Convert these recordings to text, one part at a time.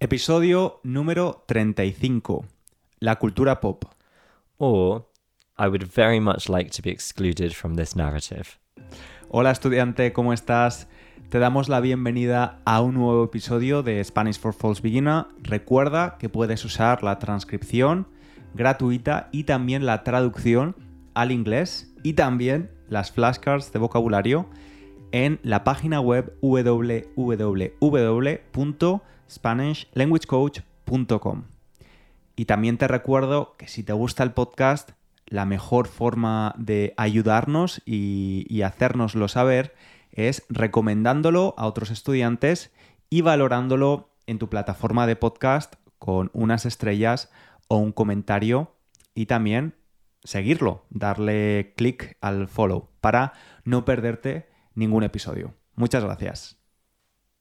Episodio número 35. La cultura pop. Or I would very much like to be excluded from this narrative. Hola estudiante, ¿cómo estás? Te damos la bienvenida a un nuevo episodio de Spanish for False Beginner. Recuerda que puedes usar la transcripción gratuita y también la traducción al inglés y también las flashcards de vocabulario en la página web www.spanishlanguagecoach.com. Y también te recuerdo que si te gusta el podcast, la mejor forma de ayudarnos y, y hacérnoslo saber es recomendándolo a otros estudiantes y valorándolo en tu plataforma de podcast con unas estrellas o un comentario y también seguirlo, darle clic al follow para no perderte ningún episodio. Muchas gracias.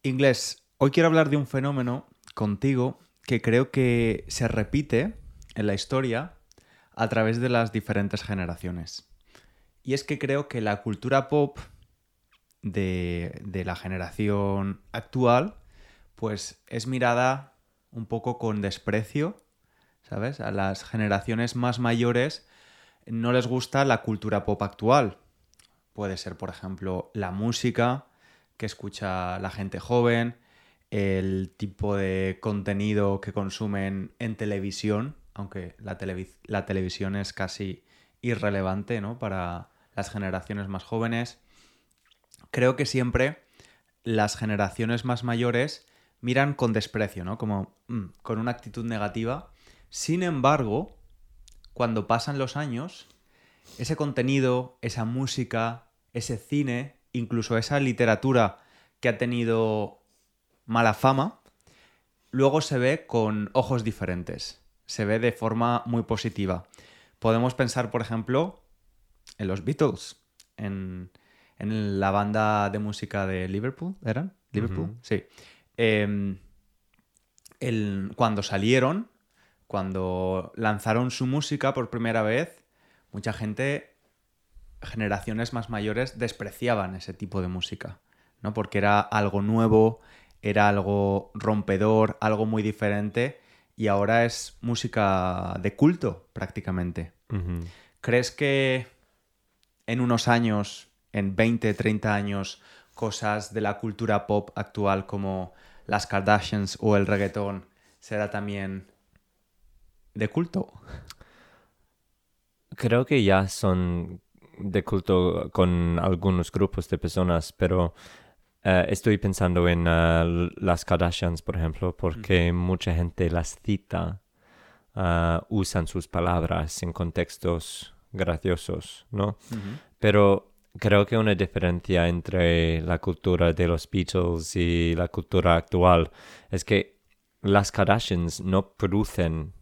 Inglés, hoy quiero hablar de un fenómeno contigo que creo que se repite en la historia a través de las diferentes generaciones. Y es que creo que la cultura pop de, la generación actual pues es mirada un poco con desprecio, ¿sabes? A las generaciones más mayores no les gusta la cultura pop actual. Puede ser, por ejemplo, la música que escucha la gente joven, el tipo de contenido que consumen en televisión, aunque la, la televisión es casi irrelevante ¿no? para las generaciones más jóvenes. Creo que siempre las generaciones más mayores miran con desprecio, ¿no? Como mm, con una actitud negativa. Sin embargo, cuando pasan los años, ese contenido, esa música, ese cine, incluso esa literatura que ha tenido mala fama, luego se ve con ojos diferentes, se ve de forma muy positiva. Podemos pensar, por ejemplo, en los Beatles, en, en la banda de música de Liverpool, ¿eran? ¿Liverpool? Sí. Eh, el- cuando salieron, cuando lanzaron su música por primera vez, mucha gente, generaciones más mayores, despreciaban ese tipo de música, ¿no? Porque era algo nuevo, era algo rompedor, algo muy diferente, y ahora es música de culto, prácticamente. ¿Crees que en unos años, en 20, 30 años, cosas de la cultura pop actual como las Kardashians o el reggaetón será también de culto? Creo que ya son de culto con algunos grupos de personas, pero eh, estoy pensando en eh, las Kardashians, por ejemplo, porque mucha gente las cita, ah, usan sus palabras en contextos graciosos, ¿no? Pero creo que una diferencia entre la cultura de los Beatles y la cultura actual es que las Kardashians no producen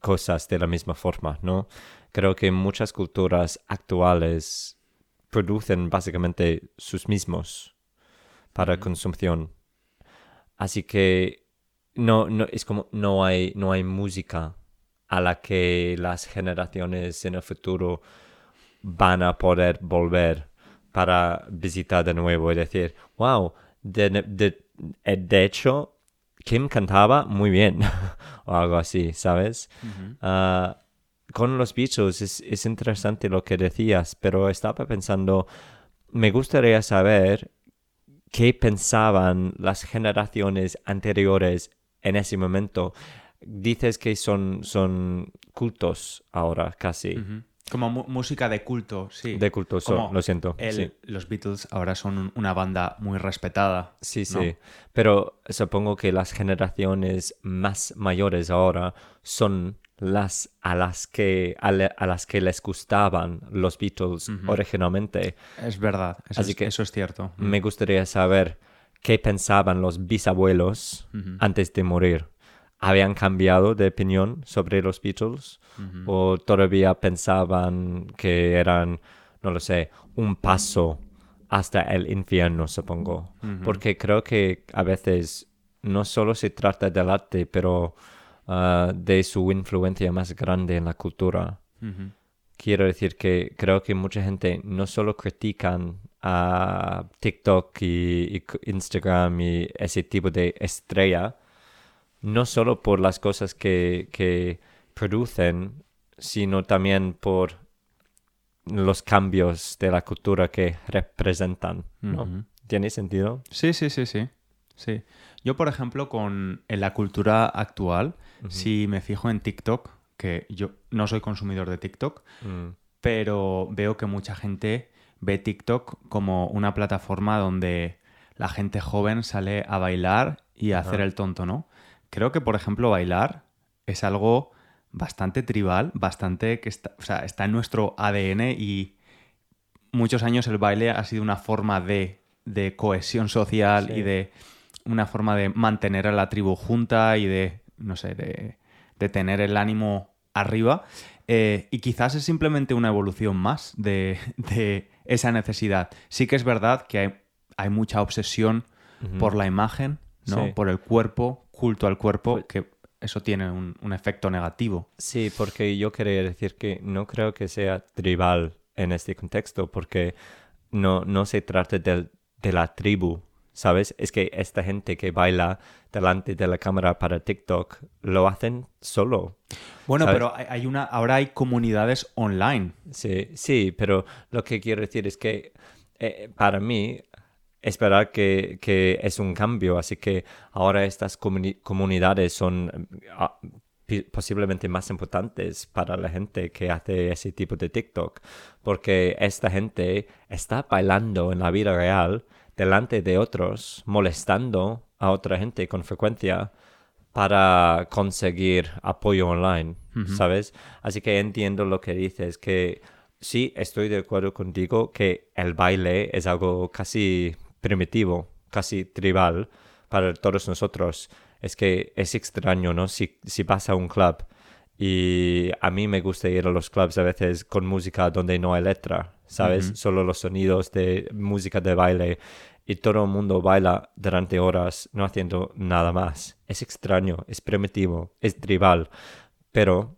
cosas de la misma forma, ¿no? Creo que muchas culturas actuales producen básicamente sus mismos para consumición. Así que no, no, es como no hay, no hay música a la que las generaciones en el futuro van a poder volver para visitar de nuevo y decir, wow, de, de, eh, de hecho, Kim cantaba muy bien, o algo así, ¿sabes? Ah, con los Beatles es, es interesante lo que decías, pero estaba pensando, me gustaría saber qué pensaban las generaciones anteriores en ese momento. Dices que son, son cultos ahora, casi. Como música de culto, sí. De Como lo siento. el- sí. Los Beatles ahora son un- una banda muy respetada. Sí, ¿no? sí. Pero supongo que las generaciones más mayores ahora son las a las que a, le- a las que les gustaban los Beatles originalmente. Es verdad, eso, Así es, que- eso es cierto. Me gustaría saber qué pensaban los bisabuelos antes de morir. ¿Habían cambiado de opinión sobre los Beatles? ¿O todavía pensaban que eran, no lo sé, un paso hasta el infierno, supongo? Porque creo que a veces no solo se trata del arte, pero ah, de su influencia más grande en la cultura. Quiero decir que creo que mucha gente no solo critican a TikTok y, Instagram y ese tipo de estrella, no solo por las cosas que, que producen, sino también por los cambios de la cultura que representan, ¿no? ¿Tiene sentido? Sí, sí, sí, sí. Sí. Yo, por ejemplo, con en la cultura actual, si me fijo en TikTok, que yo no soy consumidor de TikTok, Mm, pero veo que mucha gente ve TikTok como una plataforma donde la gente joven sale a bailar y a hacer el tonto, ¿no? Creo que, por ejemplo, bailar es algo bastante tribal, bastante que está, o sea, está en nuestro ADN y muchos años el baile ha sido una forma de, de cohesión social Sí. y de una forma de mantener a la tribu junta y de, no sé, de, de tener el ánimo arriba. Eh, y quizás es simplemente una evolución más de, de esa necesidad. Sí que es verdad que hay, hay mucha obsesión por la imagen, ¿no? Sí. Por el cuerpo, culto al cuerpo, Pues- que eso tiene un, un efecto negativo. Sí, porque yo quería decir que no creo que sea tribal en este contexto, porque no, no se trata del- de la tribu, ¿sabes? Es que esta gente que baila delante de la cámara para TikTok lo hacen solo. Bueno, ¿Sabes? pero hay- una, ahora hay comunidades online. Sí, sí, pero lo que quiero decir es que eh, para mí esperar que, que es un cambio, así que ahora estas comuni- comunidades son ah, posiblemente más importantes para la gente que hace ese tipo de TikTok, porque esta gente está bailando en la vida real delante de otros, molestando a otra gente con frecuencia para conseguir apoyo online, ¿sabes? Así que entiendo lo que dices, que sí, estoy de acuerdo contigo que el baile es algo casi primitivo, casi tribal para todos nosotros. Es que es extraño, ¿no? Si, si vas a un club y a mí me gusta ir a los clubs a veces con música donde no hay letra, ¿sabes? Solo los sonidos de música de baile y todo el mundo baila durante horas no haciendo nada más. Es extraño, es primitivo, es tribal, pero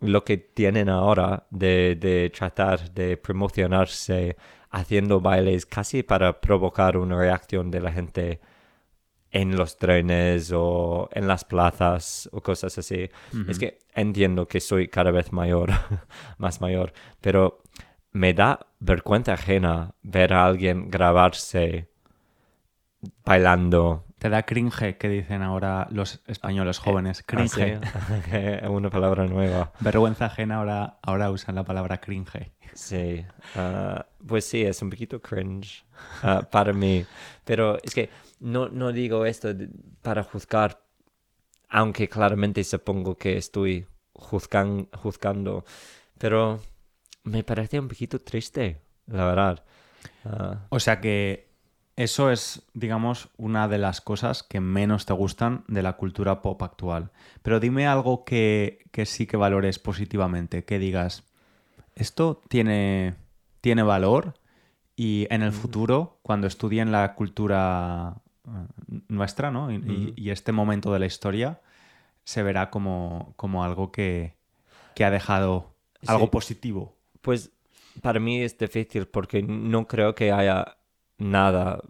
lo que tienen ahora de, de tratar de promocionarse haciendo bailes casi para provocar una reacción de la gente en los trenes o en las plazas o cosas así. Es que entiendo que soy cada vez mayor, más mayor, pero me da vergüenza ajena ver a alguien grabarse bailando. Te da cringe, que dicen ahora los españoles jóvenes. Cringe. Ah, sí. Una palabra nueva. Vergüenza ajena, ahora, ahora usan la palabra cringe. Sí, ah, pues sí, es un poquito cringe ah, para mí. Pero es que no, no digo esto para juzgar, aunque claramente supongo que estoy juzgan- juzgando, pero me parece un poquito triste, la verdad. Ah, O sea que eso es, digamos, una de las cosas que menos te gustan de la cultura pop actual. Pero dime algo que, que sí que valores positivamente, que digas, esto tiene, tiene valor y en el futuro, cuando estudien la cultura eh, nuestra, ¿no? Y, y- y este momento de la historia, se verá como, como algo que, que ha dejado algo Sí. positivo. Pues para mí es difícil porque no creo que haya nada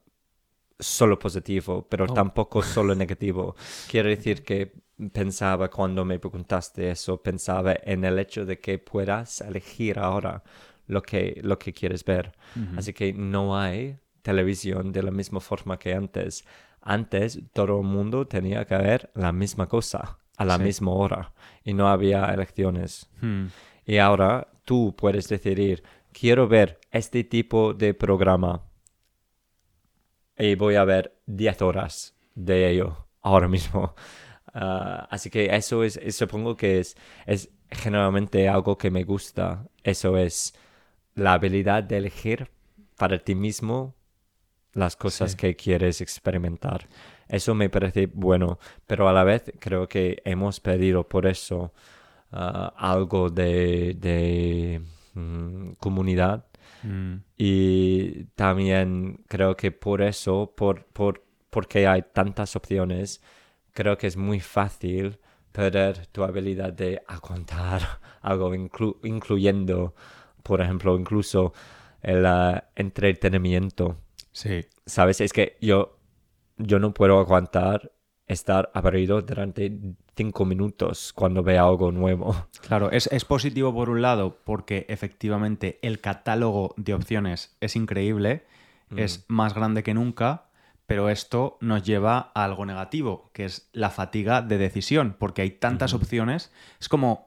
solo positivo, pero Oh. tampoco solo negativo. Quiero decir que pensaba cuando me preguntaste eso, pensaba en el hecho de que puedas elegir ahora lo que, lo que quieres ver. Así que no hay televisión de la misma forma que antes. Antes todo el mundo tenía que ver la misma cosa a la Sí. misma hora y no había elecciones. Hmm. Y ahora tú puedes decidir, quiero ver este tipo de programa y voy a ver 10 horas de ello ahora mismo. Ah, así que eso es, supongo que es, es generalmente algo que me gusta. Eso es la habilidad de elegir para ti mismo las cosas Sí. que quieres experimentar. Eso me parece bueno, pero a la vez creo que hemos perdido por eso algo de, de mm, comunidad Mm. y también creo que por eso, por, por, porque hay tantas opciones, creo que es muy fácil perder tu habilidad de aguantar algo, inclu- incluyendo, por ejemplo, incluso el ah, entretenimiento. Sí. ¿Sabes? Es que yo, yo no puedo aguantar estar aburrido durante cinco minutos cuando ve algo nuevo. Claro, es, es, positivo por un lado porque efectivamente el catálogo de opciones es increíble, Mm. es más grande que nunca, pero esto nos lleva a algo negativo, que es la fatiga de decisión, porque hay tantas opciones. Es como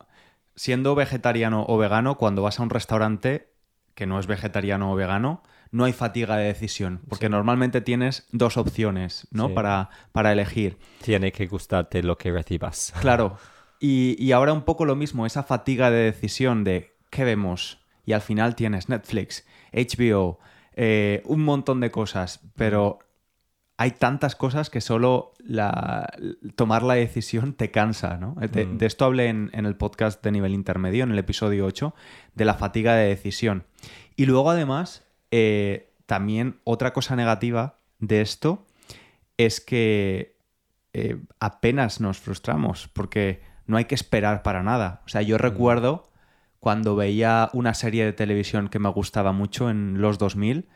siendo vegetariano o vegano, cuando vas a un restaurante que no es vegetariano o vegano, no hay fatiga de decisión, porque normalmente tienes dos opciones, ¿no? Sí. Para, para elegir. Tiene que gustarte lo que recibas. Claro. Y, y ahora un poco lo mismo, esa fatiga de decisión de qué vemos. Y al final tienes Netflix, HBO, eh, un montón de cosas, pero hay tantas cosas que solo la, tomar la decisión te cansa, ¿no? De, Mm. de esto hablé en, en el podcast de nivel intermedio, en el episodio 8, de la fatiga de decisión. Y luego además, eh, también otra cosa negativa de esto es que eh, apenas nos frustramos porque no hay que esperar para nada. O sea, yo recuerdo cuando veía una serie de televisión que me gustaba mucho en los 2000,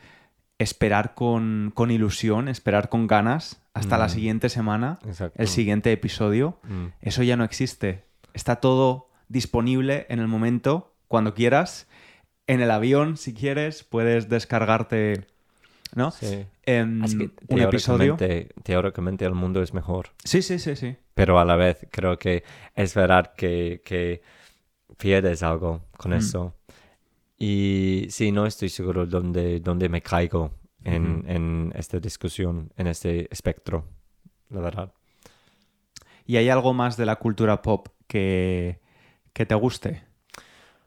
esperar con, con ilusión, esperar con ganas hasta la Mm. siguiente semana, Exacto. el siguiente episodio. Mm. Eso ya no existe. Está todo disponible en el momento, cuando quieras. En el avión, si quieres, puedes descargarte, ¿no? Sí. Em, Así que un episodio. teóricamente, el mundo es mejor. Sí, sí, sí, sí. pero a la vez creo que es verdad que, que pierdes algo con Mm. eso. Y sí, no estoy seguro dónde, dónde me caigo en, en esta discusión, en este espectro, la verdad. ¿Y hay algo más de la cultura pop que, que te guste?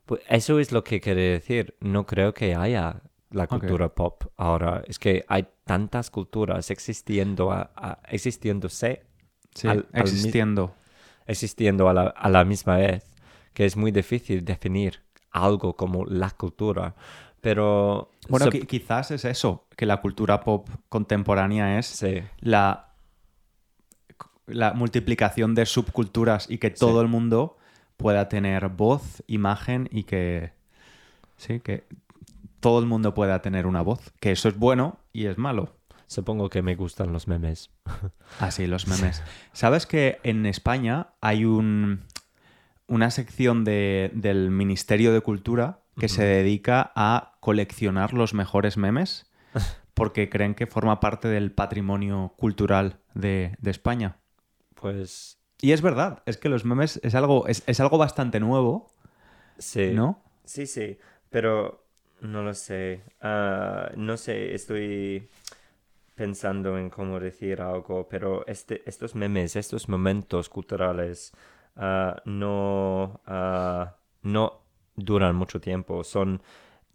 Pues eso es lo que quería decir. No creo que haya la cultura pop ahora. Es que hay tantas culturas existiendo, a- a- existiéndose, Sí, Al- al mi- existiendo. existiendo a la, a la misma vez, que es muy difícil definir algo como la cultura. Pero Bueno, se- quizás es eso, que la cultura pop contemporánea es sí, la, la multiplicación de subculturas y que todo el mundo pueda tener voz, imagen y que sí, que todo el mundo pueda tener una voz, que eso es bueno y es malo. supongo que me gustan los memes. Así, los memes. ¿Sabes que en España hay un, una sección de- del Ministerio de Cultura que se dedica a coleccionar los mejores memes? Porque creen que forma parte del patrimonio cultural de, de España. Pues Y es verdad, es que los memes es algo, es, es algo bastante nuevo, sí. ¿no? Sí, sí, pero no lo sé. Ah, no sé, estoy pensando en cómo decir algo, pero este, estos memes, estos momentos culturales ah, no, ah, no duran mucho tiempo, son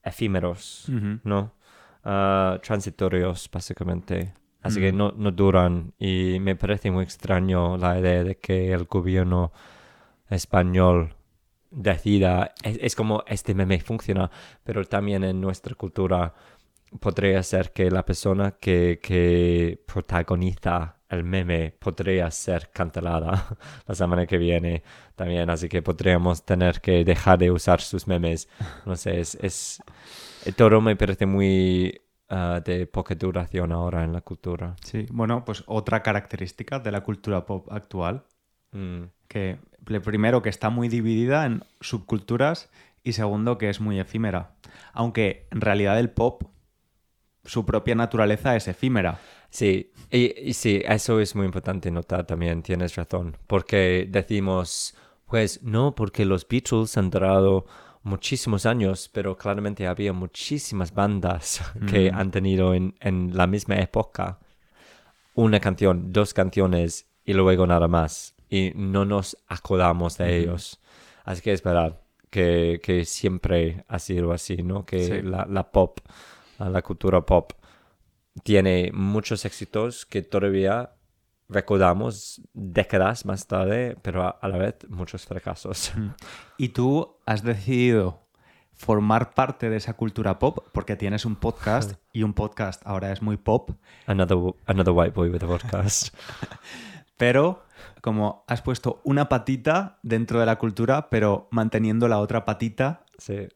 efímeros. ¿no? Transitorios, básicamente. Así que Mm. no, no duran y me parece muy extraño la idea de que el gobierno español decida, es, es como este meme funciona, pero también en nuestra cultura podría ser que la persona que, que protagoniza el meme podría ser cancelada la semana que viene también, así que podríamos tener que dejar de usar sus memes. No sé, es, es todo me parece muy ah, de poca duración ahora en la cultura. Sí, bueno, pues otra característica de la cultura pop actual, Mm, que primero que está muy dividida en subculturas y segundo que es muy efímera. Aunque en realidad el pop, su propia naturaleza es efímera. Sí, y, y sí, eso es muy importante notar también, tienes razón, porque decimos, pues no, porque los Beatles han durado muchísimos años, pero claramente había muchísimas bandas que Mm. han tenido en, en la misma época una canción, dos canciones y luego nada más, y no nos acordamos de ellos. Así que es verdad que, que siempre ha sido así, ¿no? Que Sí. la, la pop, la cultura pop tiene muchos éxitos que todavía recordamos décadas más tarde, pero a, la vez muchos fracasos. Y tú has decidido formar parte de esa cultura pop porque tienes un podcast y un podcast ahora es muy pop, Another, another white boy with a podcast. pero como has puesto una patita dentro de la cultura, pero manteniendo la otra patita Sí,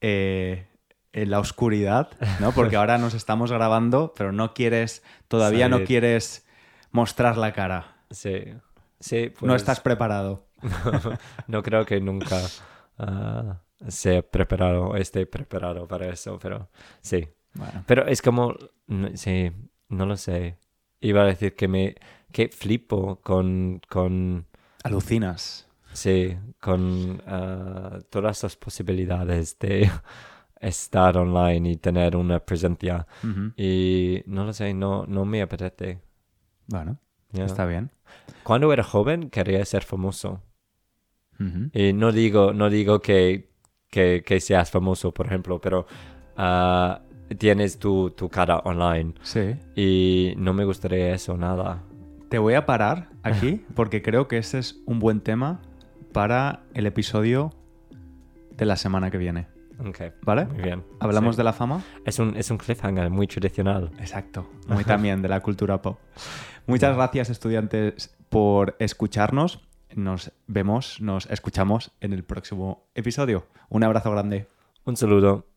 eh, en la oscuridad, ¿no? Porque ahora nos estamos grabando, pero no quieres, todavía no quieres mostrar la cara. Sí. Sí, No pues, estás preparado. no creo que nunca ah, sea preparado, esté preparado para eso, pero sí. Bueno, Pero es como, no- sí, no lo sé. Iba a decir que me, que flipo con, con, alucinas. sí, con ah, todas las posibilidades de estar online y tener una presencia. Y no lo sé, no, no me apetece. Bueno, está bien. Cuando era joven quería ser famoso. Y no digo, no digo que, que, que seas famoso, por ejemplo, pero ah, tienes tu, tu cara online. Sí. Y no me gustaría eso, nada. Te voy a parar aquí porque creo que ese es un buen tema para el episodio de la semana que viene. Ok, ¿Vale? muy bien. ¿Hablamos Sí. de la fama? Es un, es un cliffhanger muy tradicional. Exacto. Muy también de la cultura pop. Muchas gracias, estudiantes, por escucharnos. Nos vemos, nos escuchamos en el próximo episodio. Un abrazo grande. Un saludo.